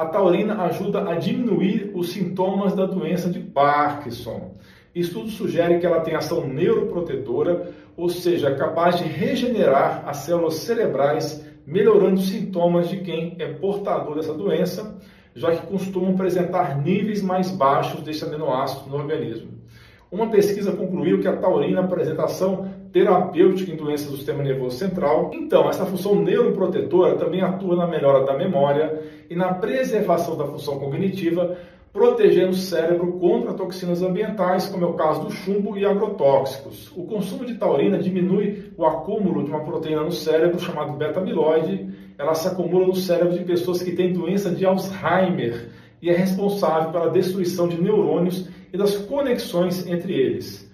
A taurina ajuda a diminuir os sintomas da doença de Parkinson. Estudo sugere que ela tem ação neuroprotetora, ou seja, capaz de regenerar as células cerebrais, melhorando os sintomas de quem é portador dessa doença, já que costumam apresentar níveis mais baixos desse aminoácido no organismo. Uma pesquisa concluiu que a taurina apresenta ação terapêutica em doenças do sistema nervoso central. Então, essa função neuroprotetora também atua na melhora da memória e na preservação da função cognitiva, protegendo o cérebro contra toxinas ambientais, como é o caso do chumbo e agrotóxicos. O consumo de taurina diminui o acúmulo de uma proteína no cérebro chamada beta-amiloide. Ela se acumula no cérebro de pessoas que têm doença de Alzheimer e é responsável pela destruição de neurônios e das conexões entre eles.